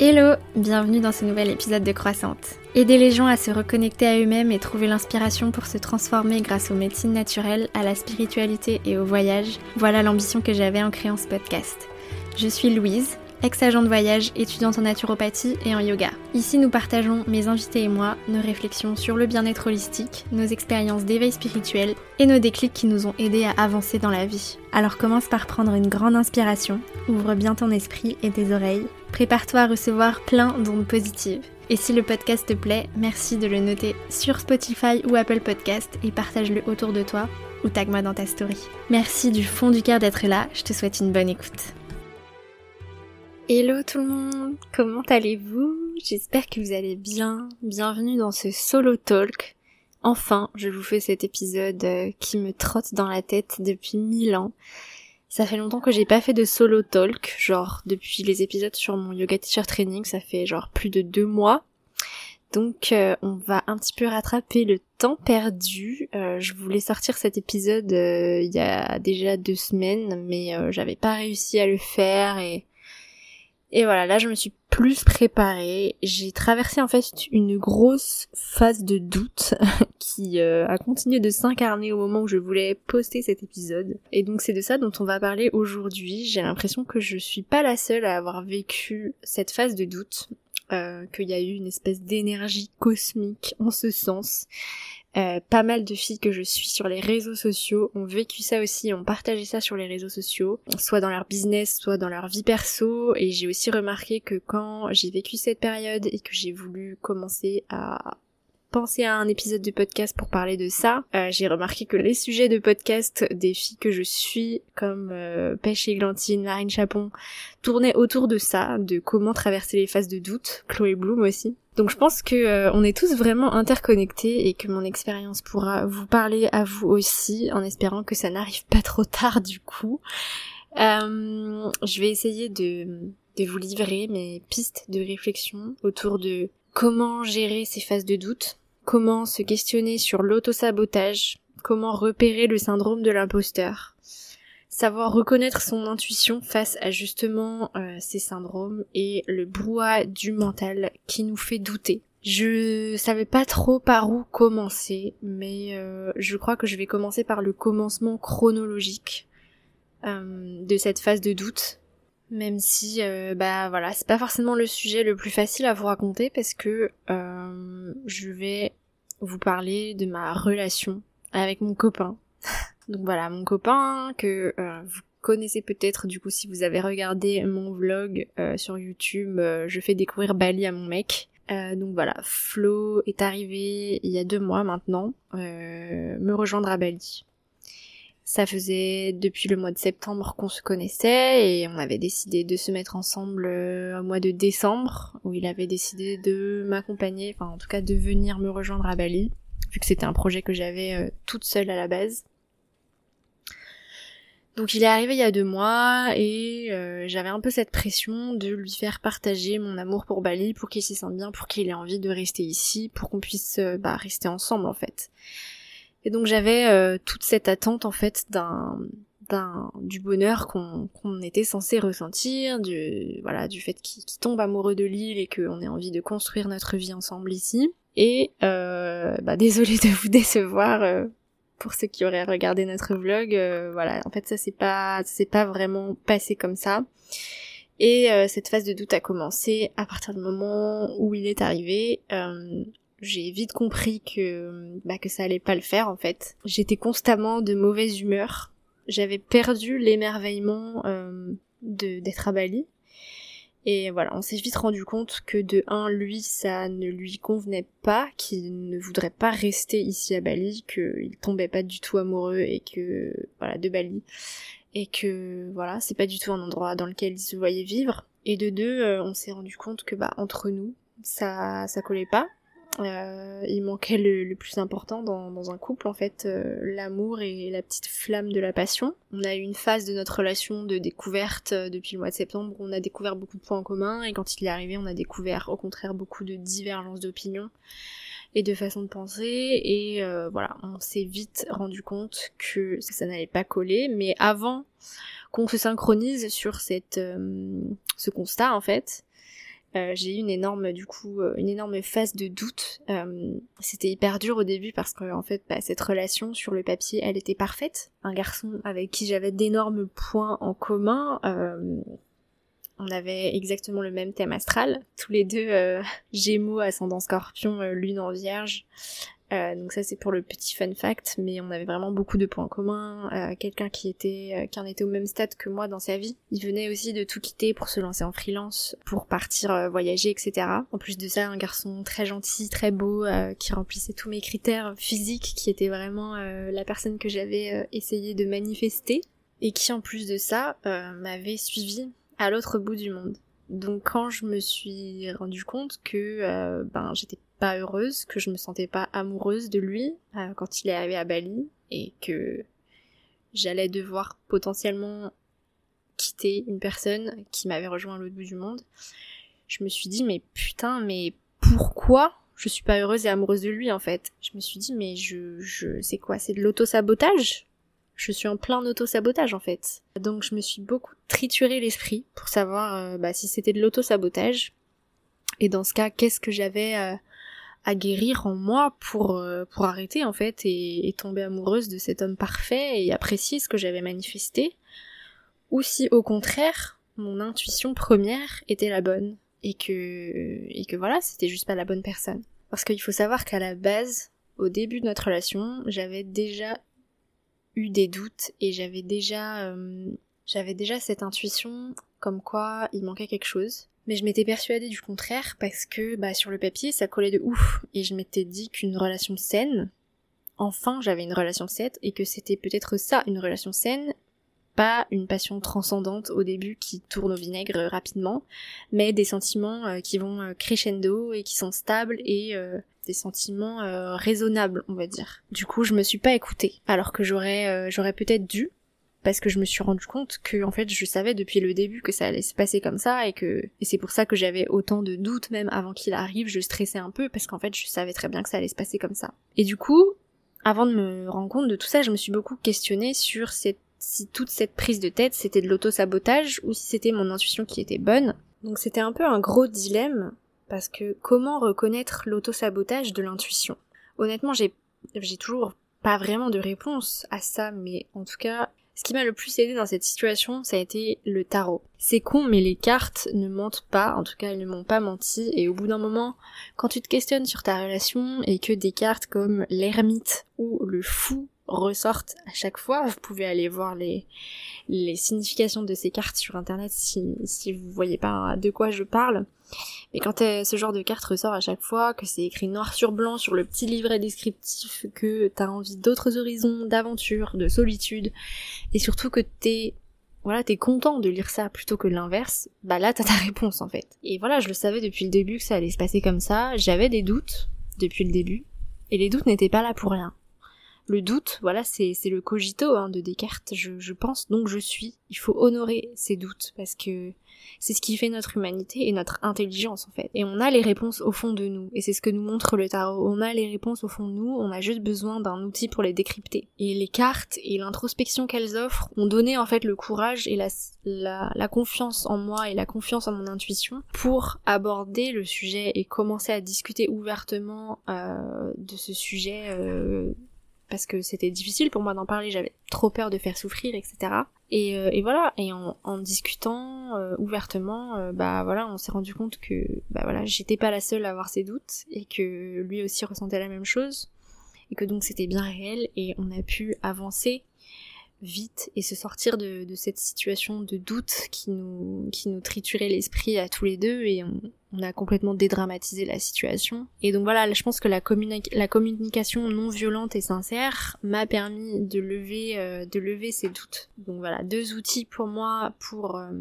Hello, bienvenue dans ce nouvel épisode de Croissante. Aider les gens à se reconnecter à eux-mêmes et trouver l'inspiration pour se transformer grâce aux médecines naturelles, à la spiritualité et au voyage, voilà l'ambition que j'avais en créant ce podcast. Je suis Louise, ex-agent de voyage, étudiante en naturopathie et en yoga. Ici, nous partageons, mes invités et moi, nos réflexions sur le bien-être holistique, nos expériences d'éveil spirituel et nos déclics qui nous ont aidés à avancer dans la vie. Alors commence par prendre une grande inspiration, ouvre bien ton esprit et tes oreilles Prépare-toi à recevoir plein d'ondes positives. Et si le podcast te plaît, merci de le noter sur Spotify ou Apple Podcast et partage-le autour de toi ou tag-moi dans ta story. Merci du fond du cœur d'être là, je te souhaite une bonne écoute. Hello tout le monde, comment allez-vous? J'espère que vous allez bien. Bienvenue dans ce solo talk. Enfin, je vous fais cet épisode euh, qui me trotte dans la tête depuis mille ans. Ça fait longtemps que j'ai pas fait de solo talk, genre depuis les épisodes sur mon yoga teacher training, ça fait genre plus de deux mois. Donc euh, on va un petit peu rattraper le temps perdu. Euh, je voulais sortir cet épisode il y a déjà deux semaines, mais j'avais pas réussi à le faire et et voilà, là je me suis plus préparée. J'ai traversé en fait une grosse phase de doute qui euh, a continué de s'incarner au moment où je voulais poster cet épisode. Et donc c'est de ça dont on va parler aujourd'hui. J'ai l'impression que je suis pas la seule à avoir vécu cette phase de doute. Euh, qu'il y a eu une espèce d'énergie cosmique en ce sens euh, pas mal de filles que je suis sur les réseaux sociaux ont vécu ça aussi, ont partagé ça sur les réseaux sociaux, soit dans leur business, soit dans leur vie perso, et j'ai aussi remarqué que quand j'ai vécu cette période et que j'ai voulu commencer à penser à un épisode de podcast pour parler de ça. Euh, j'ai remarqué que les sujets de podcast des filles que je suis, comme euh, Pêche et Glantine, Marine Chapon, tournaient autour de ça, de comment traverser les phases de doute, Chloé Bloom aussi. Donc je pense que euh, on est tous vraiment interconnectés et que mon expérience pourra vous parler à vous aussi, en espérant que ça n'arrive pas trop tard du coup. je vais essayer de, de vous livrer mes pistes de réflexion autour de comment gérer ces phases de doute, comment se questionner sur l'autosabotage, comment repérer le syndrome de l'imposteur, savoir reconnaître son intuition face à justement euh, ces syndromes et le brouhaha du mental qui nous fait douter. Je savais pas trop par où commencer, mais euh, je crois que je vais commencer par le commencement chronologique euh, de cette phase de doute même si euh, bah voilà c'est pas forcément le sujet le plus facile à vous raconter parce que je vais vous parler de ma relation avec mon copain donc voilà mon copain que euh, vous connaissez peut-être du coup si vous avez regardé mon vlog sur YouTube je fais découvrir Bali à mon mec donc voilà Flo est arrivé il y a deux mois maintenant me rejoindre à Bali ça faisait depuis le mois de septembre qu'on se connaissait et on avait décidé de se mettre ensemble euh, au mois de décembre où il avait décidé de m'accompagner, enfin en tout cas de venir me rejoindre à Bali, vu que c'était un projet que j'avais euh, toute seule à la base. Donc il est arrivé il y a deux mois et euh, j'avais un peu cette pression de lui faire partager mon amour pour Bali pour qu'il s'y sente bien, pour qu'il ait envie de rester ici, pour qu'on puisse bah, rester ensemble en fait. Et donc j'avais euh, toute cette attente en fait d'un du bonheur qu'on était censé ressentir, du voilà du fait qu'il tombe amoureux de l'île et qu'on ait envie de construire notre vie ensemble ici. Et euh, bah désolé de vous décevoir euh, pour ceux qui auraient regardé notre vlog. Euh, voilà, en fait ça c'est pas c'est pas vraiment passé comme ça. Et cette phase de doute a commencé à partir du moment où il est arrivé j'ai vite compris que bah, que ça allait pas le faire en fait. J'étais constamment de mauvaise humeur. J'avais perdu l'émerveillement euh, de d'être à Bali. Et voilà, on s'est vite rendu compte que de un, lui, ça ne lui convenait pas, qu'il ne voudrait pas rester ici à Bali, qu'il tombait pas du tout amoureux et que voilà de Bali et que voilà, c'est pas du tout un endroit dans lequel il se voyait vivre. Et de deux, euh, on s'est rendu compte que bah entre nous, ça ça collait pas euh, il manquait le, plus important dans, un couple, en fait, euh, l'amour et la petite flamme de la passion. On a eu une phase de notre relation de découverte euh, depuis le mois de septembre on a découvert beaucoup de points en commun et quand il est arrivé, on a découvert au contraire beaucoup de divergences d'opinion et de façon de penser et voilà, on s'est vite rendu compte que ça n'allait pas coller, mais avant qu'on se synchronise sur cette ce constat en fait, euh, j'ai eu une énorme, du coup, euh, une énorme phase de doute. Euh, c'était hyper dur au début parce que, en fait, bah, cette relation sur le papier, elle était parfaite. Un garçon avec qui j'avais d'énormes points en commun. on avait exactement le même thème astral, tous les deux Gémeaux, ascendant Scorpion, Lune en Vierge. Euh, donc ça c'est pour le petit fun fact, mais on avait vraiment beaucoup de points communs. Euh, Quelqu'un qui était euh, qui en était au même stade que moi dans sa vie. Il venait aussi de tout quitter pour se lancer en freelance, pour partir euh, voyager, etc. En plus de ça, un garçon très gentil, très beau, qui remplissait tous mes critères physiques, qui était vraiment la personne que j'avais essayé de manifester, et qui en plus de ça m'avait suivi à l'autre bout du monde. Donc quand je me suis rendu compte que ben j'étais pas heureuse, que je me sentais pas amoureuse de lui euh, quand il est arrivé à Bali et que j'allais devoir potentiellement quitter une personne qui m'avait rejoint à l'autre bout du monde. Je me suis dit mais putain mais pourquoi je suis pas heureuse et amoureuse de lui en fait? Je me suis dit mais je je c'est quoi? C'est de l'auto-sabotage? Je suis en plein auto-sabotage en fait. Donc je me suis beaucoup trituré l'esprit pour savoir euh, bah, si c'était de l'auto-sabotage. Et dans ce cas, qu'est-ce que j'avais euh, à guérir en moi pour euh, pour arrêter en fait et, tomber amoureuse de cet homme parfait et apprécier ce que j'avais manifesté. Ou si au contraire mon intuition première était la bonne et que et que voilà c'était juste pas la bonne personne. Parce qu'il faut savoir qu'à la base au début de notre relation j'avais déjà eu des doutes et j'avais déjà euh, j'avais déjà cette intuition comme quoi il manquait quelque chose mais je m'étais persuadée du contraire parce que bah sur le papier ça collait de ouf et je m'étais dit qu'une relation saine, enfin j'avais une relation saine et que c'était peut-être ça une relation saine, pas une passion transcendante au début qui tourne au vinaigre rapidement, mais des sentiments euh, qui vont euh, crescendo et qui sont stables et euh, des sentiments raisonnables, on va dire. Du coup, je me suis pas écoutée, alors que j'aurais j'aurais peut-être dû, parce que je me suis rendu compte que en fait je savais depuis le début que ça allait se passer comme ça et que et c'est pour ça que j'avais autant de doutes même avant qu'il arrive, je stressais un peu parce qu'en fait je savais très bien que ça allait se passer comme ça. Et du coup, avant de me rendre compte de tout ça, je me suis beaucoup questionnée sur si toute cette prise de tête c'était de l'auto-sabotage ou si c'était mon intuition qui était bonne. Donc c'était un peu un gros dilemme parce que comment reconnaître l'auto-sabotage de l'intuition? Honnêtement, j'ai j'ai toujours pas vraiment de réponse à ça, mais en tout cas, ce qui m'a le plus aidé dans cette situation, ça a été le tarot. C'est con, mais les cartes ne mentent pas, en tout cas elles ne m'ont pas menti, et au bout d'un moment, quand tu te questionnes sur ta relation et que des cartes comme l'ermite ou le fou ressortent à chaque fois, vous pouvez aller voir les, significations de ces cartes sur internet si, si vous voyez pas de quoi je parle. Mais quand ce genre de carte ressort à chaque fois, que c'est écrit noir sur blanc sur le petit livret descriptif, que t'as envie d'autres horizons, d'aventures, de solitude, et surtout que t'es voilà, t'es content de lire ça plutôt que l'inverse, bah là t'as ta réponse en fait. Et voilà, je le savais depuis le début que ça allait se passer comme ça, j'avais des doutes depuis le début, et les doutes n'étaient pas là pour rien le doute, voilà, c'est le cogito hein, de Descartes. Je, je, pense donc je suis. Il faut honorer ces doutes parce que c'est ce qui fait notre humanité et notre intelligence en fait. Et on a les réponses au fond de nous. Et c'est ce que nous montre le tarot. On a les réponses au fond de nous. On a juste besoin d'un outil pour les décrypter. Et les cartes et l'introspection qu'elles offrent ont donné en fait le courage et la, la, confiance en moi et la confiance en mon intuition pour aborder le sujet et commencer à discuter ouvertement euh, de ce sujet. Euh, parce que c'était difficile pour moi d'en parler, j'avais trop peur de faire souffrir, etc. Et, euh, et voilà, et en, en discutant euh, ouvertement, euh, bah voilà, on s'est rendu compte que bah voilà, j'étais pas la seule à avoir ses doutes et que lui aussi ressentait la même chose et que donc c'était bien réel et on a pu avancer vite et se sortir de, de, cette situation de doute qui nous, qui nous triturait l'esprit à tous les deux et on, on, a complètement dédramatisé la situation. Et donc voilà, je pense que la, la communication non violente et sincère m'a permis de lever, euh, de lever ces doutes. Donc voilà, deux outils pour moi pour euh,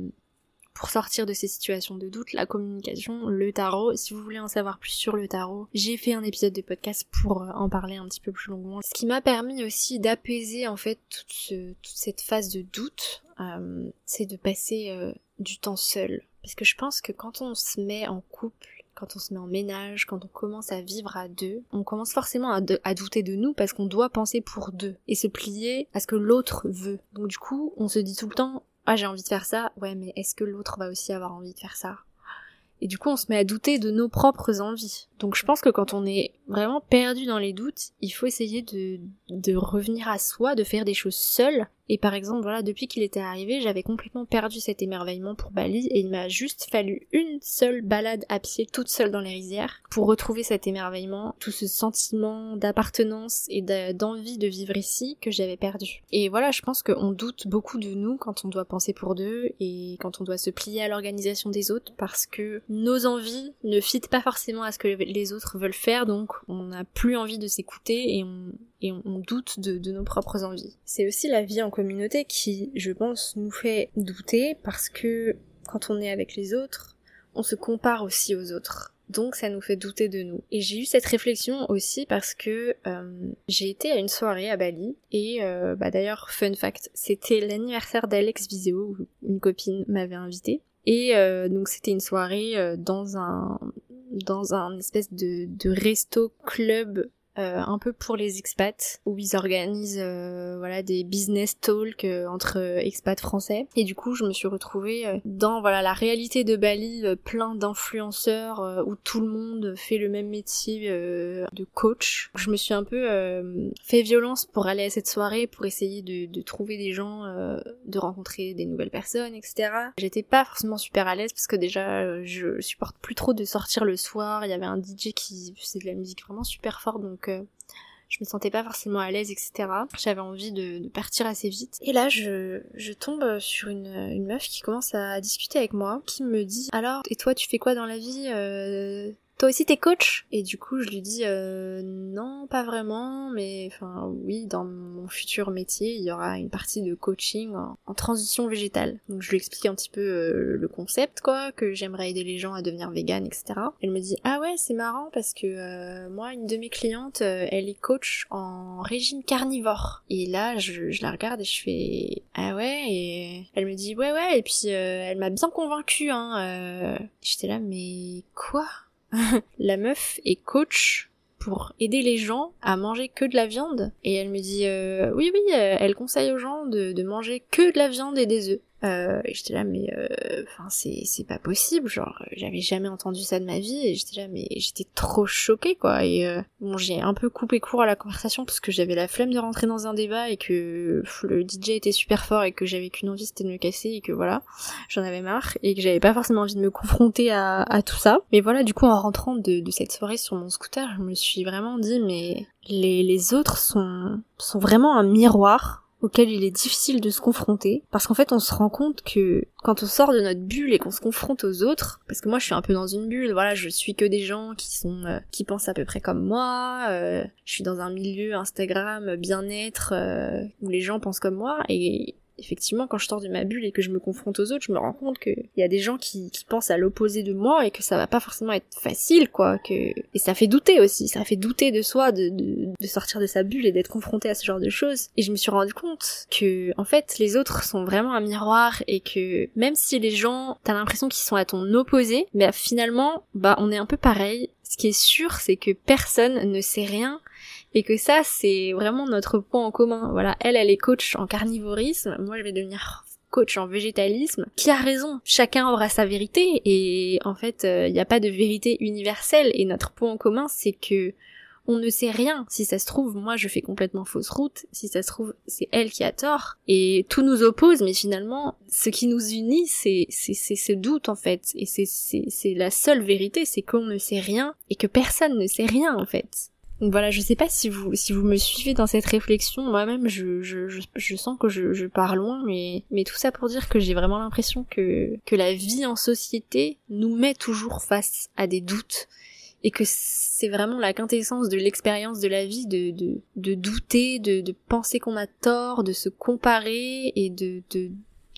pour sortir de ces situations de doute, la communication, le tarot. Si vous voulez en savoir plus sur le tarot, j'ai fait un épisode de podcast pour euh, en parler un petit peu plus longuement. Ce qui m'a permis aussi d'apaiser en fait toute, cette phase de doute, euh, c'est de passer euh, du temps seul. Parce que je pense que quand on se met en couple, quand on se met en ménage, quand on commence à vivre à deux, on commence forcément à douter de nous parce qu'on doit penser pour deux et se plier à ce que l'autre veut. Donc du coup, on se dit tout le temps ah j'ai envie de faire ça, ouais mais est-ce que l'autre va aussi avoir envie de faire ça? Et du coup, on se met à douter de nos propres envies. Donc je pense que quand on est vraiment perdu dans les doutes, il faut essayer de, de revenir à soi, de faire des choses seules. Et par exemple, voilà, depuis qu'il était arrivé, j'avais complètement perdu cet émerveillement pour Bali et il m'a juste fallu une seule balade à pied toute seule dans les rizières pour retrouver cet émerveillement, tout ce sentiment d'appartenance et d'envie de vivre ici que j'avais perdu. Et voilà, je pense qu'on doute beaucoup de nous quand on doit penser pour deux et quand on doit se plier à l'organisation des autres parce que nos envies ne fitent pas forcément à ce que les autres veulent faire, donc on n'a plus envie de s'écouter et on, doute de, de, nos propres envies. C'est aussi la vie en communauté qui, je pense, nous fait douter parce que quand on est avec les autres, on se compare aussi aux autres. Donc ça nous fait douter de nous. Et j'ai eu cette réflexion aussi parce que euh, j'ai été à une soirée à Bali et euh, bah d'ailleurs fun fact, c'était l'anniversaire d'Alex Viseo, une copine m'avait invité. Et euh, donc c'était une soirée dans un dans un espèce de resto club euh, un peu pour les expats où ils organisent euh, voilà des business talks euh, entre expats français. Et du coup je me suis retrouvée dans voilà la réalité de Bali plein d'influenceurs où tout le monde fait le même métier de coach. Je me suis un peu fait violence pour aller à cette soirée pour essayer de, de trouver des gens de rencontrer des nouvelles personnes etc j'étais pas forcément super à l'aise parce que déjà je supporte plus trop de sortir le soir. Il y avait un DJ qui faisait de la musique vraiment super fort donc je me sentais pas forcément à l'aise, etc. J'avais envie de, partir assez vite. Et là, je, tombe sur une, une meuf qui commence à discuter avec moi, qui me dit alors, et toi, tu fais quoi dans la vie euh, toi aussi t'es coach? Et du coup je lui dis euh, non pas vraiment mais enfin oui dans mon futur métier il y aura une partie de coaching en, transition végétale. Donc je lui explique un petit peu euh, le concept quoi, que j'aimerais aider les gens à devenir vegan etc. Elle me dit ah ouais c'est marrant parce que euh, moi une de mes clientes elle est coach en régime carnivore. Et là je, je, la regarde et je fais ah ouais et elle me dit ouais ouais et puis elle m'a bien convaincue hein. J'étais là mais quoi? la meuf est coach pour aider les gens à manger que de la viande. Et elle me dit, euh, oui, oui, euh, elle conseille aux gens de, de manger que de la viande et des œufs. Euh, et j'étais là, mais euh, enfin c'est c'est pas possible, genre j'avais jamais entendu ça de ma vie et j'étais là, mais j'étais trop choquée quoi. Et euh, bon, j'ai un peu coupé court à la conversation parce que j'avais la flemme de rentrer dans un débat et que le DJ était super fort et que j'avais qu'une envie c'était de me casser et que voilà, j'en avais marre et que j'avais pas forcément envie de me confronter à, à tout ça. Mais voilà, du coup en rentrant de, de cette soirée sur mon scooter, je me suis vraiment dit mais les les autres sont sont vraiment un miroir auquel il est difficile de se confronter parce qu'en fait on se rend compte que quand on sort de notre bulle et qu'on se confronte aux autres parce que moi je suis un peu dans une bulle voilà je suis que des gens qui sont euh, qui pensent à peu près comme moi euh, je suis dans un milieu Instagram bien-être euh, où les gens pensent comme moi et effectivement, quand je sors de ma bulle et que je me confronte aux autres, je me rends compte qu'il y a des gens qui, pensent à l'opposé de moi et que ça va pas forcément être facile, quoi. Que... Et ça fait douter aussi, ça fait douter de soi, de, de, de sortir de sa bulle et d'être confronté à ce genre de choses. Et je me suis rendu compte que, en fait, les autres sont vraiment un miroir et que même si les gens, t'as l'impression qu'ils sont à ton opposé, mais finalement, bah, on est un peu pareil. Ce qui est sûr, c'est que personne ne sait rien et que ça c'est vraiment notre point en commun. Voilà, elle elle est coach en carnivorisme, moi je vais devenir coach en végétalisme, qui a raison. Chacun aura sa vérité et en fait, il euh, n'y a pas de vérité universelle et notre point en commun c'est que on ne sait rien. Si ça se trouve, moi je fais complètement fausse route. Si ça se trouve, c'est elle qui a tort. Et tout nous oppose, mais finalement, ce qui nous unit, c'est ce doute en fait. Et c'est la seule vérité, c'est qu'on ne sait rien et que personne ne sait rien en fait. Voilà, je sais pas si vous si vous me suivez dans cette réflexion, moi-même je, je, je, je, sens que je, je pars loin, mais, mais tout ça pour dire que j'ai vraiment l'impression que, que la vie en société nous met toujours face à des doutes et que c'est vraiment la quintessence de l'expérience de la vie de, de, de douter, de, de penser qu'on a tort, de se comparer et de, de,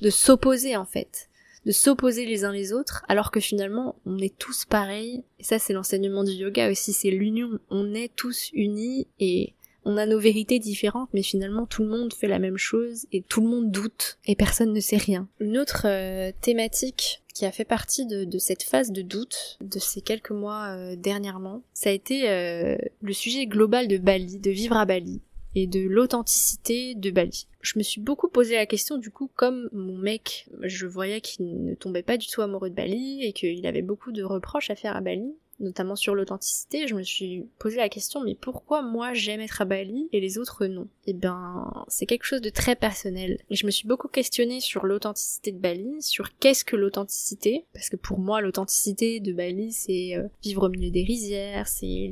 de s'opposer en fait de s'opposer les uns les autres, alors que finalement on est tous pareils. Et ça c'est l'enseignement du yoga aussi, c'est l'union. On est tous unis et on a nos vérités différentes, mais finalement tout le monde fait la même chose et tout le monde doute et personne ne sait rien. Une autre euh, thématique qui a fait partie de, cette phase de doute de ces quelques mois euh, dernièrement, ça a été euh, le sujet global de Bali, de vivre à Bali. Et de l'authenticité de Bali. Je me suis beaucoup posé la question du coup comme mon mec, je voyais qu'il ne tombait pas du tout amoureux de Bali et qu'il avait beaucoup de reproches à faire à Bali notamment sur l'authenticité, je me suis posé la question mais pourquoi moi j'aime être à Bali et les autres non? Eh ben c'est quelque chose de très personnel. Et je me suis beaucoup questionnée sur l'authenticité de Bali, sur qu'est-ce que l'authenticité, parce que pour moi l'authenticité de Bali c'est euh, vivre au milieu des rizières, c'est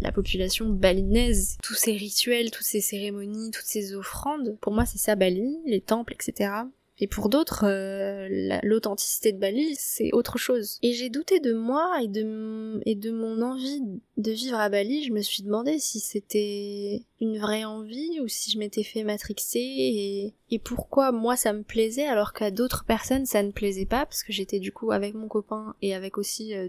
la population balinaise, tous ces rituels, toutes ces cérémonies, toutes ces offrandes. Pour moi c'est ça Bali, les temples, etc. Et pour d'autres, euh, l'authenticité de Bali, c'est autre chose. Et j'ai douté de moi et de, et de mon envie de vivre à Bali. Je me suis demandé si c'était une vraie envie ou si je m'étais fait matrixer et, et pourquoi moi ça me plaisait alors qu'à d'autres personnes ça ne plaisait pas parce que j'étais du coup avec mon copain et avec aussi euh,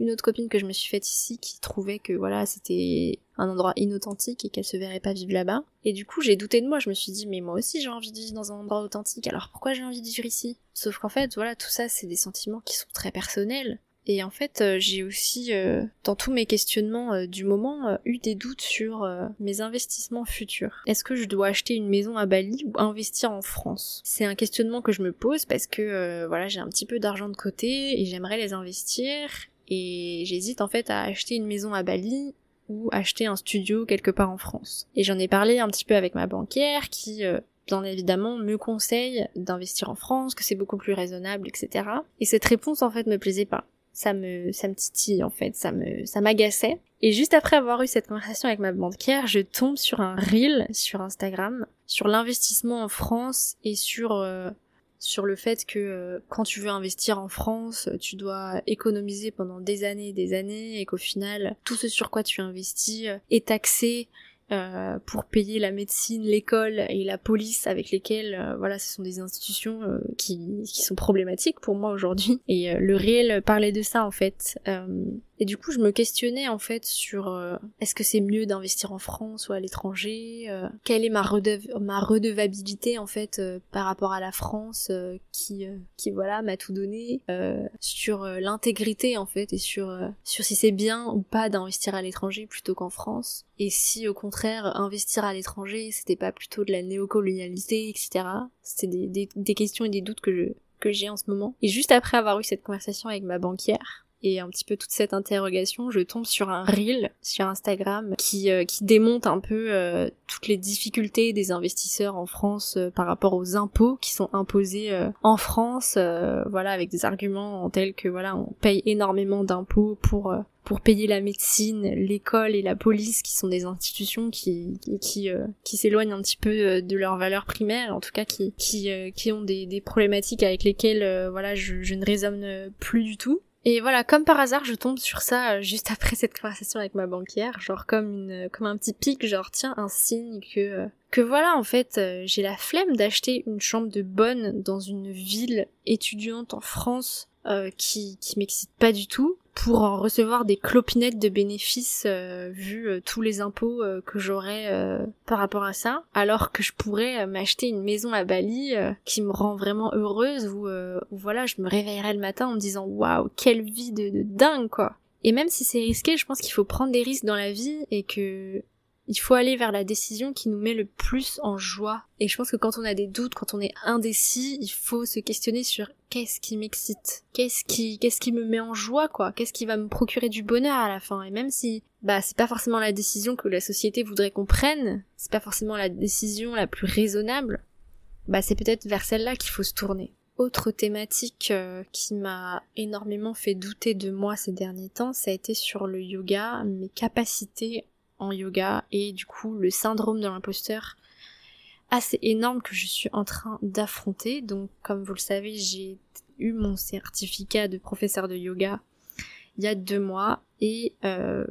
une autre copine que je me suis faite ici qui trouvait que voilà c'était un endroit inauthentique et qu'elle se verrait pas vivre là-bas. Et du coup j'ai douté de moi, je me suis dit mais moi aussi j'ai envie de vivre dans un endroit authentique, alors pourquoi j'ai envie de vivre ici? Sauf qu'en fait voilà tout ça c'est des sentiments qui sont très personnels. Et en fait, euh, j'ai aussi, euh, dans tous mes questionnements euh, du moment, eu des doutes sur mes investissements futurs. Est-ce que je dois acheter une maison à Bali ou investir en France? C'est un questionnement que je me pose parce que voilà, j'ai un petit peu d'argent de côté et j'aimerais les investir et j'hésite en fait à acheter une maison à Bali ou acheter un studio quelque part en France. Et j'en ai parlé un petit peu avec ma banquière qui euh, bien évidemment me conseille d'investir en France, que c'est beaucoup plus raisonnable, etc. Et cette réponse en fait me plaisait pas. Ça me, ça me titille en fait, ça me, ça m'agaçait. Et juste après avoir eu cette conversation avec ma banquière, je tombe sur un reel sur Instagram sur l'investissement en France et sur euh, sur le fait que euh, quand tu veux investir en France, tu dois économiser pendant des années et des années et qu'au final, tout ce sur quoi tu investis euh, est taxé euh, pour payer la médecine, l'école et la police avec lesquelles, voilà, ce sont des institutions qui, qui sont problématiques pour moi aujourd'hui. Et le réel parlait de ça en fait. Et du coup, je me questionnais en fait sur est-ce que c'est mieux d'investir en France ou à l'étranger Quelle est ma, redevabilité en fait par rapport à la France qui, qui voilà, m'a tout donné sur l'intégrité en fait et sur sur si c'est bien ou pas d'investir à l'étranger plutôt qu'en France et si au contraire investir à l'étranger c'était pas plutôt de la néocolonialité, etc. C'était des, des, questions et des doutes que je que j'ai en ce moment. Et juste après avoir eu cette conversation avec ma banquière, et un petit peu toute cette interrogation, je tombe sur un reel sur Instagram qui, euh, qui démonte un peu euh, toutes les difficultés des investisseurs en France euh, par rapport aux impôts qui sont imposés en France, voilà, avec des arguments tels que voilà, on paye énormément d'impôts pour pour payer la médecine, l'école et la police, qui sont des institutions qui qui euh, qui s'éloignent un petit peu euh, de leurs valeurs primaires, en tout cas qui qui euh, qui ont des, des problématiques avec lesquelles voilà je, je ne raisonne plus du tout. Et voilà, comme par hasard, je tombe sur ça juste après cette conversation avec ma banquière, genre comme une, comme un petit pic, genre tiens, un signe que, que voilà, en fait, j'ai la flemme d'acheter une chambre de bonne dans une ville étudiante en France qui, qui m'excite pas du tout pour en recevoir des clopinettes de bénéfices euh, vu euh, tous les impôts euh, que j'aurais par rapport à ça, alors que je pourrais m'acheter une maison à Bali qui me rend vraiment heureuse où, voilà je me réveillerais le matin en me disant waouh quelle vie de, de dingue quoi. Et même si c'est risqué, je pense qu'il faut prendre des risques dans la vie et que il faut aller vers la décision qui nous met le plus en joie. Et je pense que quand on a des doutes, quand on est indécis, il faut se questionner sur qu'est-ce qui m'excite, qu'est-ce qui, qu'est-ce qui me met en joie, quoi, qu'est-ce qui va me procurer du bonheur à la fin? Et même si, bah, c'est pas forcément la décision que la société voudrait qu'on prenne, c'est pas forcément la décision la plus raisonnable, bah, c'est peut-être vers celle-là qu'il faut se tourner. Autre thématique euh, qui m'a énormément fait douter de moi ces derniers temps, ça a été sur le yoga, mes capacités en yoga et du coup le syndrome de l'imposteur assez énorme que je suis en train d'affronter. Donc comme vous le savez, j'ai eu mon certificat de professeur de yoga il y a deux mois et euh,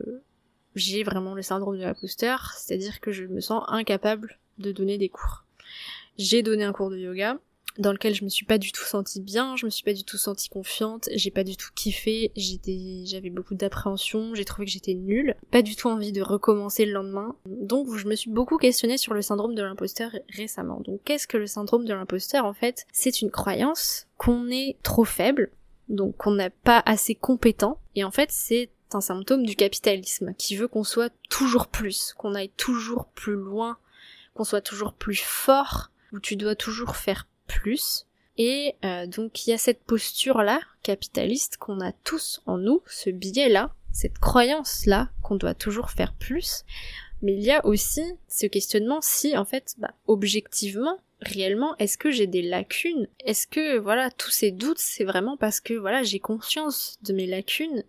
j'ai vraiment le syndrome de l'imposteur, c'est-à-dire que je me sens incapable de donner des cours. J'ai donné un cours de yoga, dans lequel je me suis pas du tout sentie bien, je me suis pas du tout sentie confiante, j'ai pas du tout kiffé, j'étais, j'avais beaucoup d'appréhension, j'ai trouvé que j'étais nulle, pas du tout envie de recommencer le lendemain. Donc je me suis beaucoup questionnée sur le syndrome de l'imposteur récemment. Donc qu'est-ce que le syndrome de l'imposteur en fait? C'est une croyance qu'on est trop faible, donc qu'on n'a pas assez compétent, et en fait c'est un symptôme du capitalisme qui veut qu'on soit toujours plus, qu'on aille toujours plus loin qu'on soit toujours plus fort, où tu dois toujours faire plus. Et euh, donc il y a cette posture-là, capitaliste, qu'on a tous en nous, ce biais-là, cette croyance-là, qu'on doit toujours faire plus. Mais il y a aussi ce questionnement si, en fait, bah, objectivement, réellement, est-ce que j'ai des lacunes? Est-ce que, voilà, tous ces doutes, c'est vraiment parce que, voilà, j'ai conscience de mes lacunes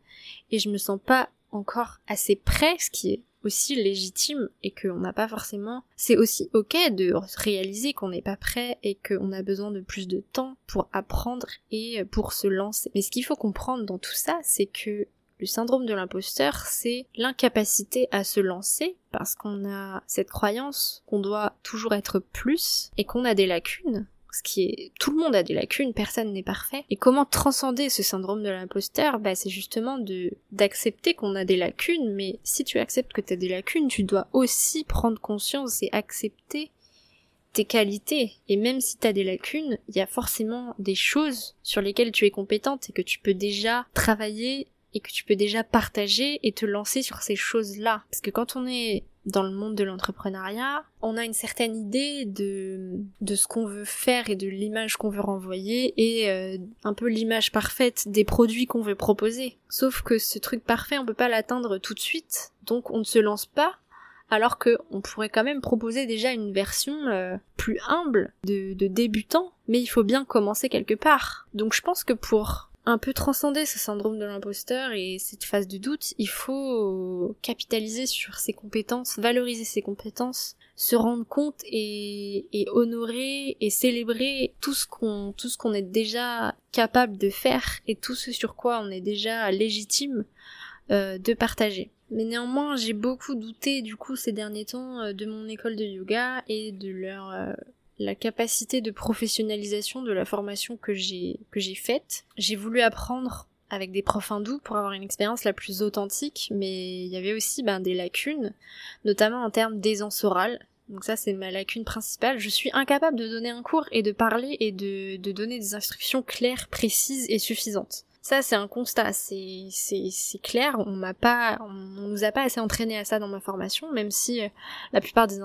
et je me sens pas encore assez près, ce qui est aussi légitime et qu'on n'a pas forcément. C'est aussi ok de réaliser qu'on n'est pas prêt et qu'on a besoin de plus de temps pour apprendre et pour se lancer. Mais ce qu'il faut comprendre dans tout ça, c'est que le syndrome de l'imposteur, c'est l'incapacité à se lancer parce qu'on a cette croyance qu'on doit toujours être plus et qu'on a des lacunes ce qui est tout le monde a des lacunes, personne n'est parfait. Et comment transcender ce syndrome de l'imposteur? Bah c'est justement de d'accepter qu'on a des lacunes, mais si tu acceptes que tu as des lacunes, tu dois aussi prendre conscience et accepter tes qualités. Et même si tu as des lacunes, il y a forcément des choses sur lesquelles tu es compétente et que tu peux déjà travailler et que tu peux déjà partager et te lancer sur ces choses-là. Parce que quand on est dans le monde de l'entrepreneuriat, on a une certaine idée de, de ce qu'on veut faire et de l'image qu'on veut renvoyer et euh, un peu l'image parfaite des produits qu'on veut proposer. Sauf que ce truc parfait, on peut pas l'atteindre tout de suite, donc on ne se lance pas alors que on pourrait quand même proposer déjà une version euh, plus humble de, de débutant, mais il faut bien commencer quelque part. Donc je pense que pour un peu transcender ce syndrome de l'imposteur et cette phase de doute, il faut capitaliser sur ses compétences, valoriser ses compétences, se rendre compte et, honorer et célébrer tout ce qu'on est déjà capable de faire et tout ce sur quoi on est déjà légitime euh, de partager. Mais néanmoins, j'ai beaucoup douté du coup ces derniers temps euh, de mon école de yoga et de leur euh, la capacité de professionnalisation de la formation que j'ai que j'ai faite. J'ai voulu apprendre avec des profs hindous pour avoir une expérience la plus authentique, mais il y avait aussi ben, des lacunes, notamment en termes d'aisance orale. Donc ça c'est ma lacune principale. Je suis incapable de donner un cours et de parler et de, de donner des instructions claires, précises et suffisantes. Ça, c'est un constat, c'est, c'est, c'est clair, on m'a pas, on, nous a pas assez entraîné à ça dans ma formation, même si euh, la plupart des,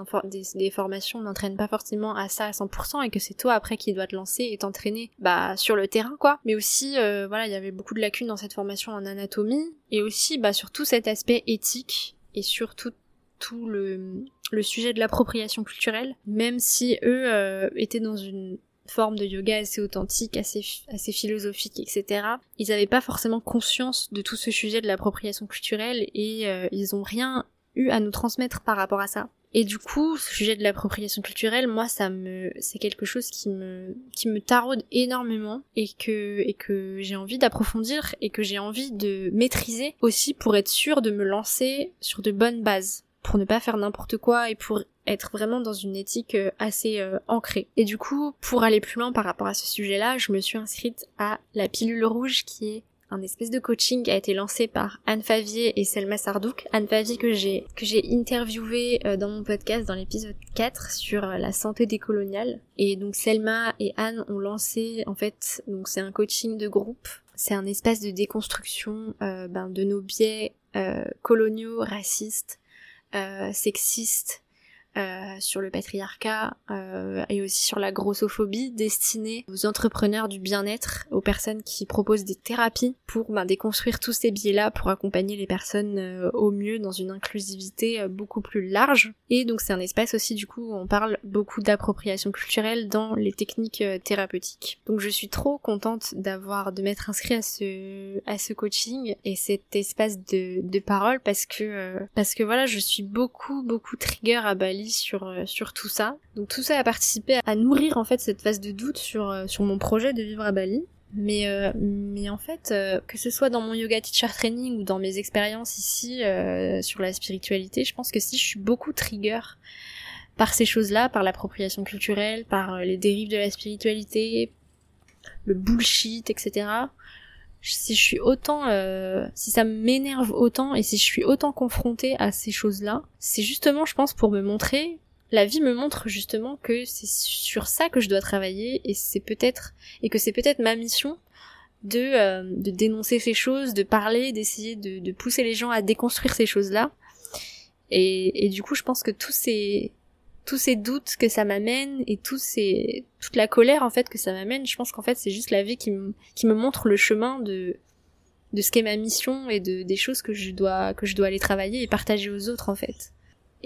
des, formations n'entraînent pas forcément à ça à 100% et que c'est toi après qui dois te lancer et t'entraîner, bah, sur le terrain, quoi. Mais aussi, euh, voilà, il y avait beaucoup de lacunes dans cette formation en anatomie et aussi, bah, sur tout cet aspect éthique et surtout tout le, le sujet de l'appropriation culturelle, même si eux euh, étaient dans une forme de yoga assez authentique, assez, assez philosophique, etc. Ils n'avaient pas forcément conscience de tout ce sujet de l'appropriation culturelle et euh, ils ont rien eu à nous transmettre par rapport à ça. Et du coup, ce sujet de l'appropriation culturelle, moi, ça me, c'est quelque chose qui me, qui me taraude énormément et que, et que j'ai envie d'approfondir et que j'ai envie de maîtriser aussi pour être sûr de me lancer sur de bonnes bases pour ne pas faire n'importe quoi et pour être vraiment dans une éthique euh, assez euh, ancrée. Et du coup, pour aller plus loin par rapport à ce sujet-là, je me suis inscrite à la pilule rouge qui est un espèce de coaching a été lancé par Anne Favier et Selma Sardouk. Anne Favier que j'ai que j'ai interviewé euh, dans mon podcast dans l'épisode 4 sur la santé décoloniale. Et donc Selma et Anne ont lancé en fait donc c'est un coaching de groupe. C'est un espace de déconstruction ben, de nos biais coloniaux, racistes, euh, sexiste euh, sur le patriarcat euh, et aussi sur la grossophobie destinée aux entrepreneurs du bien-être, aux personnes qui proposent des thérapies pour ben, déconstruire tous ces biais-là, pour accompagner les personnes euh, au mieux dans une inclusivité euh, beaucoup plus large. Et donc c'est un espace aussi du coup où on parle beaucoup d'appropriation culturelle dans les techniques thérapeutiques. Donc je suis trop contente d'avoir de m'être inscrit à ce à ce coaching et cet espace de, de parole parce que parce que voilà je suis beaucoup beaucoup trigger à Bali sur euh, sur tout ça. Donc tout ça a participé à nourrir en fait cette phase de doute sur euh, sur mon projet de vivre à Bali. Mais euh, mais en fait que ce soit dans mon yoga teacher training ou dans mes expériences ici sur la spiritualité, je pense que si je suis beaucoup trigger par ces choses-là, par l'appropriation culturelle, par les dérives de la spiritualité, le bullshit, etc si je suis autant, euh, si ça m'énerve autant et si je suis autant confrontée à ces choses-là, c'est justement, je pense, pour me montrer, la vie me montre justement que c'est sur ça que je dois travailler et c'est peut-être, et que c'est peut-être ma mission de, euh, de dénoncer ces choses, de parler, d'essayer de, de pousser les gens à déconstruire ces choses-là. Et, et du coup, je pense que tous ces, tous ces doutes que ça m'amène et tous ces toute la colère en fait que ça m'amène, je pense qu'en fait c'est juste la vie qui me qui me montre le chemin de de ce qu'est ma mission et de des choses que je dois que je dois aller travailler et partager aux autres en fait.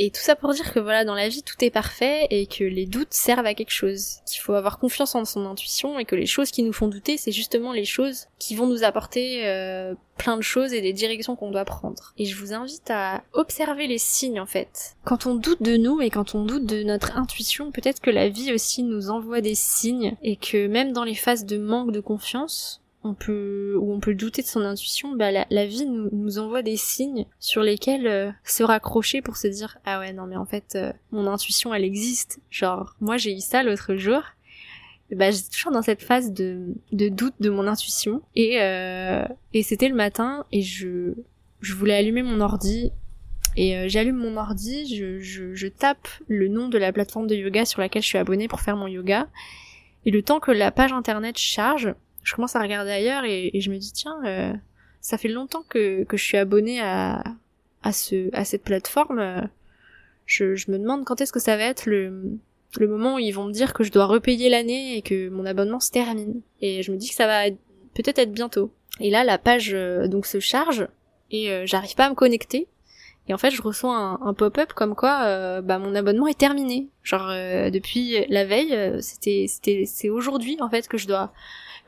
Et tout ça pour dire que voilà, dans la vie, tout est parfait et que les doutes servent à quelque chose. Qu'il faut avoir confiance en son intuition et que les choses qui nous font douter, c'est justement les choses qui vont nous apporter euh, plein de choses et des directions qu'on doit prendre. Et je vous invite à observer les signes en fait. Quand on doute de nous et quand on doute de notre intuition, peut-être que la vie aussi nous envoie des signes et que même dans les phases de manque de confiance, on peut ou on peut douter de son intuition, bah la, vie nous, envoie des signes sur lesquels euh, se raccrocher pour se dire ah ouais non mais en fait euh, mon intuition elle existe. Genre moi j'ai eu ça l'autre jour. Bah j'étais toujours dans cette phase de, doute de mon intuition et euh, et c'était le matin et je je voulais allumer mon ordi et j'allume mon ordi, je, je, je tape le nom de la plateforme de yoga sur laquelle je suis abonnée pour faire mon yoga et le temps que la page internet charge je commence à regarder ailleurs et, je me dis tiens, euh, ça fait longtemps que, que je suis abonnée à, à, ce, à cette plateforme. Je, me demande quand est-ce que ça va être le, le moment où ils vont me dire que je dois repayer l'année et que mon abonnement se termine. Et je me dis que ça va peut-être être bientôt. Et là, la page euh, donc se charge et euh, j'arrive pas à me connecter. Et en fait, je reçois un, pop-up comme quoi bah mon abonnement est terminé. Genre depuis la veille, c'était c'était c'est aujourd'hui en fait que je dois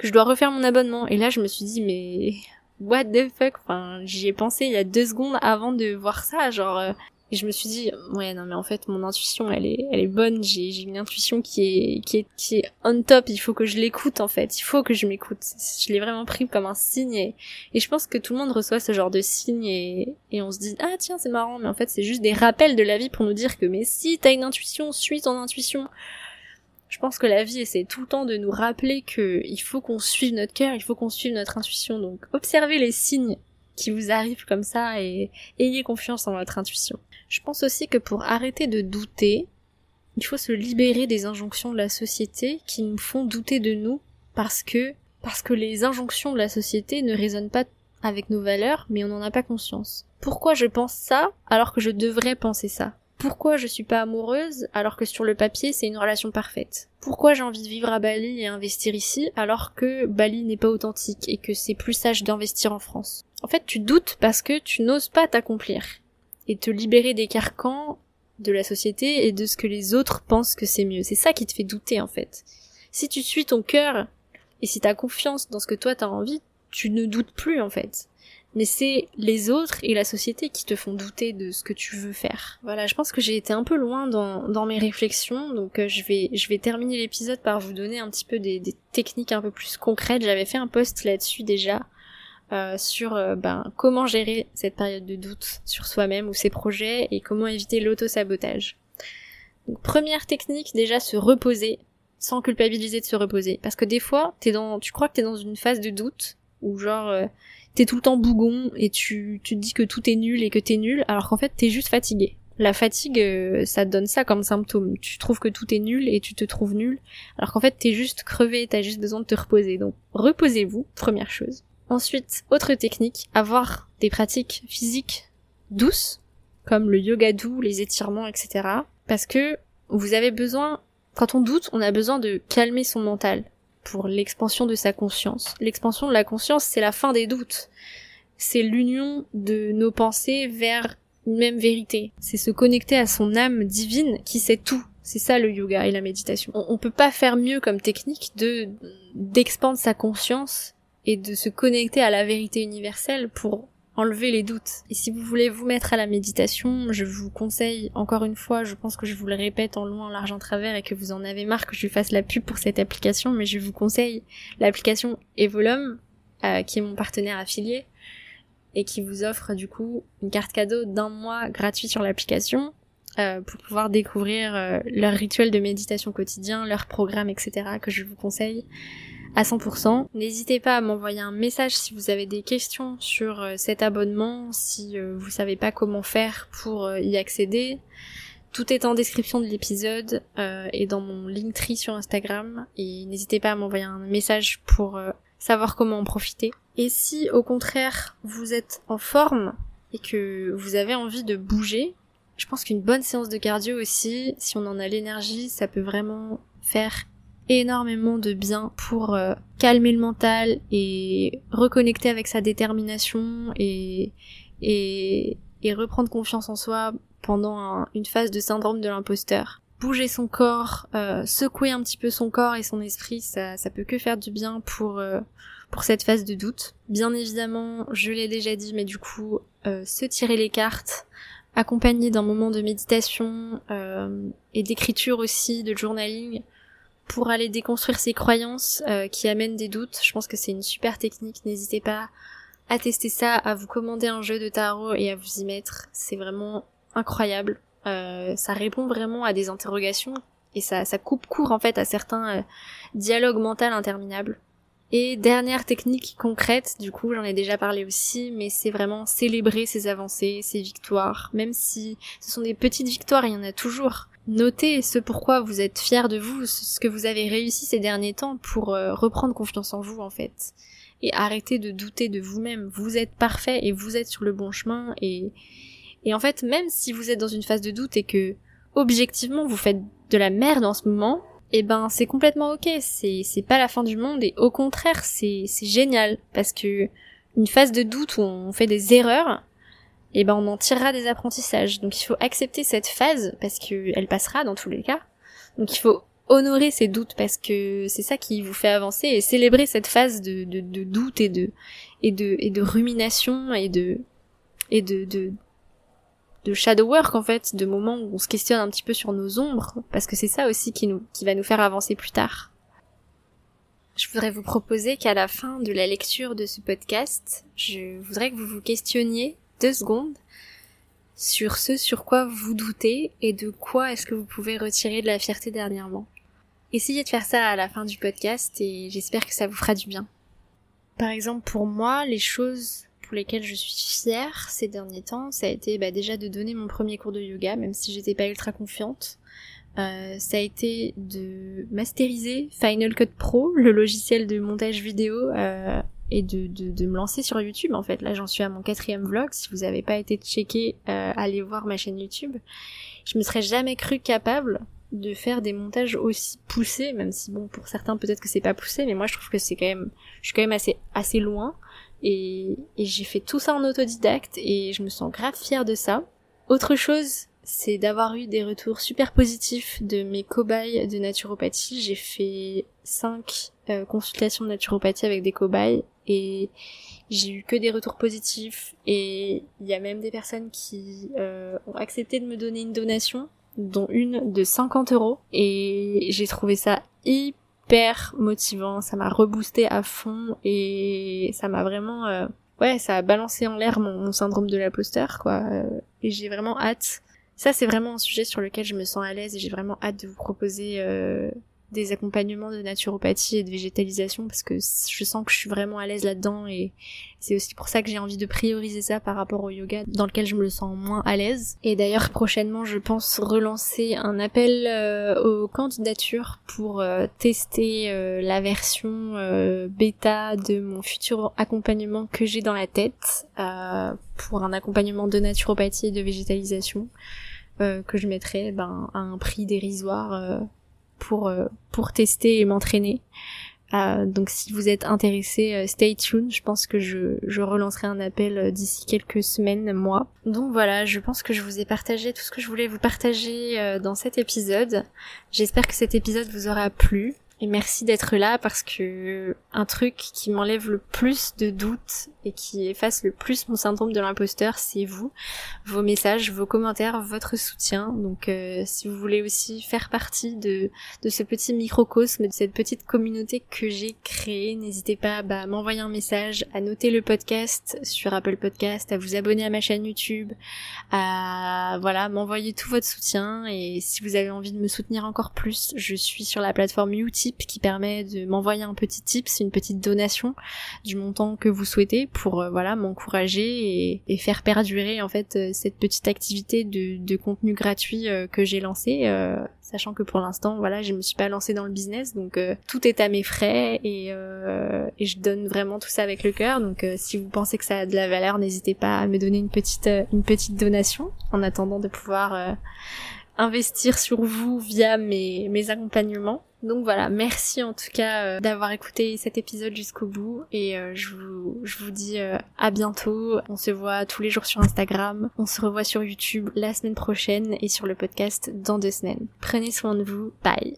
que je dois refaire mon abonnement. Et là, je me suis dit, mais what the fuck? Enfin, j'y ai pensé il y a deux secondes avant de voir ça, genre. Euh, et je me suis dit, ouais, non, mais en fait, mon intuition, elle est, elle est bonne. J'ai, j'ai une intuition qui est, qui est, qui est on top. Il faut que je l'écoute, en fait. Il faut que je m'écoute. Je l'ai vraiment pris comme un signe. Et, et je pense que tout le monde reçoit ce genre de signe et, et on se dit, ah, tiens, c'est marrant. Mais en fait, c'est juste des rappels de la vie pour nous dire que, mais si t'as une intuition, suis ton intuition. Je pense que la vie essaie tout le temps de nous rappeler que il faut qu'on suive notre cœur, il faut qu'on suive notre intuition. Donc observez les signes qui vous arrivent comme ça et ayez confiance en votre intuition. Je pense aussi que pour arrêter de douter, il faut se libérer des injonctions de la société qui nous font douter de nous parce que parce que les injonctions de la société ne résonnent pas avec nos valeurs, mais on n'en a pas conscience. Pourquoi je pense ça alors que je devrais penser ça? Pourquoi je suis pas amoureuse alors que sur le papier c'est une relation parfaite? Pourquoi j'ai envie de vivre à Bali et investir ici alors que Bali n'est pas authentique et que c'est plus sage d'investir en France? En fait, tu doutes parce que tu n'oses pas t'accomplir et te libérer des carcans de la société et de ce que les autres pensent que c'est mieux. C'est ça qui te fait douter en fait. Si tu suis ton cœur et si t'as confiance dans ce que toi t'as envie, tu ne doutes plus en fait mais c'est les autres et la société qui te font douter de ce que tu veux faire. Voilà, je pense que j'ai été un peu loin dans, mes réflexions, donc euh, je vais terminer l'épisode par vous donner un petit peu des, techniques un peu plus concrètes. J'avais fait un post là-dessus déjà euh, sur euh, ben, comment gérer cette période de doute sur soi-même ou ses projets et comment éviter l'auto-sabotage. Première technique, déjà se reposer sans culpabiliser de se reposer, parce que des fois, tu crois que t'es dans une phase de doute ou genre euh, t'es tout le temps bougon et tu, tu te dis que tout est nul et que t'es nul, alors qu'en fait t'es juste fatigué. La fatigue, euh, ça te donne ça comme symptôme. Tu trouves que tout est nul et tu te trouves nul, alors qu'en fait t'es juste crevé, t'as juste besoin de te reposer. Donc reposez-vous, première chose. Ensuite, autre technique, avoir des pratiques physiques douces, comme le yoga doux, les étirements, etc. Parce que vous avez besoin, quand on doute, on a besoin de calmer son mental pour l'expansion de sa conscience. L'expansion de la conscience, c'est la fin des doutes. C'est l'union de nos pensées vers une même vérité. C'est se connecter à son âme divine qui sait tout. C'est ça le yoga et la méditation. On, on peut pas faire mieux comme technique de d'expandre sa conscience et de se connecter à la vérité universelle pour enlever les doutes. Et si vous voulez vous mettre à la méditation, je vous conseille, encore une fois, je pense que je vous le répète en loin, large, en travers, et que vous en avez marre que je fasse la pub pour cette application, mais je vous conseille l'application Evolum, euh, qui est mon partenaire affilié, et qui vous offre du coup une carte cadeau d'un mois gratuit sur l'application, euh, pour pouvoir découvrir euh, leur rituel de méditation quotidien, leur programme, etc., que je vous conseille à 100%. N'hésitez pas à m'envoyer un message si vous avez des questions sur euh, cet abonnement, si euh, vous savez pas comment faire pour euh, y accéder. Tout est en description de l'épisode et dans mon Linktree sur Instagram. Et n'hésitez pas à m'envoyer un message pour savoir comment en profiter. Et si au contraire vous êtes en forme et que vous avez envie de bouger, Je pense qu'une bonne séance de cardio aussi, si on en a l'énergie, ça peut vraiment faire énormément de bien pour euh, calmer le mental et reconnecter avec sa détermination et, reprendre confiance en soi pendant une phase de syndrome de l'imposteur. Bouger son corps, euh, secouer un petit peu son corps et son esprit, ça, ça peut que faire du bien pour, euh, pour cette phase de doute. Bien évidemment, je l'ai déjà dit, mais du coup, se tirer les cartes, accompagné d'un moment de méditation et d'écriture aussi, de journaling, pour aller déconstruire ses croyances euh, qui amènent des doutes. Je pense que c'est une super technique. N'hésitez pas à tester ça, à vous commander un jeu de tarot et à vous y mettre. C'est vraiment incroyable. Euh, ça répond vraiment à des interrogations et ça, coupe court en fait à certains euh, dialogues mentaux interminables. Et dernière technique concrète, du coup j'en ai déjà parlé aussi, mais c'est vraiment célébrer ses avancées, ses victoires, même si ce sont des petites victoires, il y en a toujours. Notez ce pourquoi vous êtes fier de vous, ce que vous avez réussi ces derniers temps pour euh, reprendre confiance en vous en fait. Et arrêtez de douter de vous-même. Vous êtes parfait et vous êtes sur le bon chemin et, et en fait, même si vous êtes dans une phase de doute et que objectivement vous faites de la merde en ce moment, eh ben c'est complètement ok, c'est c'est pas la fin du monde et au contraire c'est c'est génial parce que une phase de doute où on fait des erreurs, et ben on en tirera des apprentissages. Donc il faut accepter cette phase parce que elle passera dans tous les cas. Donc il faut honorer ses doutes parce que c'est ça qui vous fait avancer et célébrer cette phase de, de, de doute et de et de et de rumination et de et de, de de shadow work en fait, de moments où on se questionne un petit peu sur nos ombres, parce que c'est ça aussi qui nous qui va nous faire avancer plus tard. Je voudrais vous proposer qu'à la fin de la lecture de ce podcast, je voudrais que vous vous questionniez deux secondes sur ce sur quoi vous doutez et de quoi est-ce que vous pouvez retirer de la fierté dernièrement. Essayez de faire ça à la fin du podcast et j'espère que ça vous fera du bien. Par exemple, pour moi, les choses pour lesquelles je suis fière ces derniers temps, ça a été bah, déjà de donner mon premier cours de yoga, même si j'étais pas ultra confiante. Euh, ça a été de masteriser Final Cut Pro, le logiciel de montage vidéo, euh, et de, de, de, me lancer sur YouTube en fait. Là j'en suis à mon quatrième vlog. Si vous n'avez pas été checké, euh, allez voir ma chaîne YouTube. Je me serais jamais cru capable de faire des montages aussi poussés, même si bon pour certains peut-être que c'est pas poussé, mais moi je trouve que c'est quand même, je suis quand même assez assez loin. Et, et j'ai fait tout ça en autodidacte et je me sens grave fière de ça. Autre chose c'est d'avoir eu des retours super positifs de mes cobayes de naturopathie. J'ai fait 5 euh, consultations de naturopathie avec des cobayes et j'ai eu que des retours positifs. Et il y a même des personnes qui euh, ont accepté de me donner une donation dont une de 50 euros. Et j'ai trouvé ça hyper motivant, ça m'a reboosté à fond. Et ça m'a vraiment euh, ouais ça a balancé en l'air mon, syndrome de l'imposteur quoi. Et j'ai vraiment hâte. Ça, c'est vraiment un sujet sur lequel je me sens à l'aise et j'ai vraiment hâte de vous proposer euh, des accompagnements de naturopathie et de végétalisation parce que je sens que je suis vraiment à l'aise là-dedans et c'est aussi pour ça que j'ai envie de prioriser ça par rapport au yoga dans lequel je me sens moins à l'aise. Et d'ailleurs prochainement je pense relancer un appel euh, aux candidatures pour euh, tester la version bêta de mon futur accompagnement que j'ai dans la tête pour un accompagnement de naturopathie et de végétalisation. Euh, que je mettrais ben, à un prix dérisoire euh, pour, euh, pour tester et m'entraîner. donc si vous êtes intéressé, stay tuned. Je pense que je, je relancerai un appel d'ici quelques semaines, mois. Donc voilà, je pense que je vous ai partagé tout ce que je voulais vous partager dans cet épisode. J'espère que cet épisode vous aura plu. Et merci d'être là parce que un truc qui m'enlève le plus de doutes et qui efface le plus mon syndrome de l'imposteur, c'est vous, vos messages, vos commentaires, votre soutien. Donc euh, si vous voulez aussi faire partie de, de ce petit microcosme, de cette petite communauté que j'ai créée, n'hésitez pas bah, à m'envoyer un message, à noter le podcast sur Apple Podcast, à vous abonner à ma chaîne YouTube, à voilà m'envoyer tout votre soutien. Et si vous avez envie de me soutenir encore plus, je suis sur la plateforme Utip Tip qui permet de m'envoyer un petit tip, c'est une petite donation du montant que vous souhaitez pour voilà m'encourager et, faire perdurer en fait cette petite activité de, contenu gratuit que j'ai lancé sachant que pour l'instant, voilà, je me suis pas lancée dans le business, donc euh, tout est à mes frais et, euh, je donne vraiment tout ça avec le cœur. Donc euh, si vous pensez que ça a de la valeur, n'hésitez pas à me donner une petite une petite donation en attendant de pouvoir investir sur vous via mes accompagnements. Donc voilà, merci en tout cas d'avoir écouté cet épisode jusqu'au bout et je, vous, je vous dis à bientôt. On se voit tous les jours sur Instagram, on se revoit sur YouTube la semaine prochaine et sur le podcast dans deux semaines. Prenez soin de vous, bye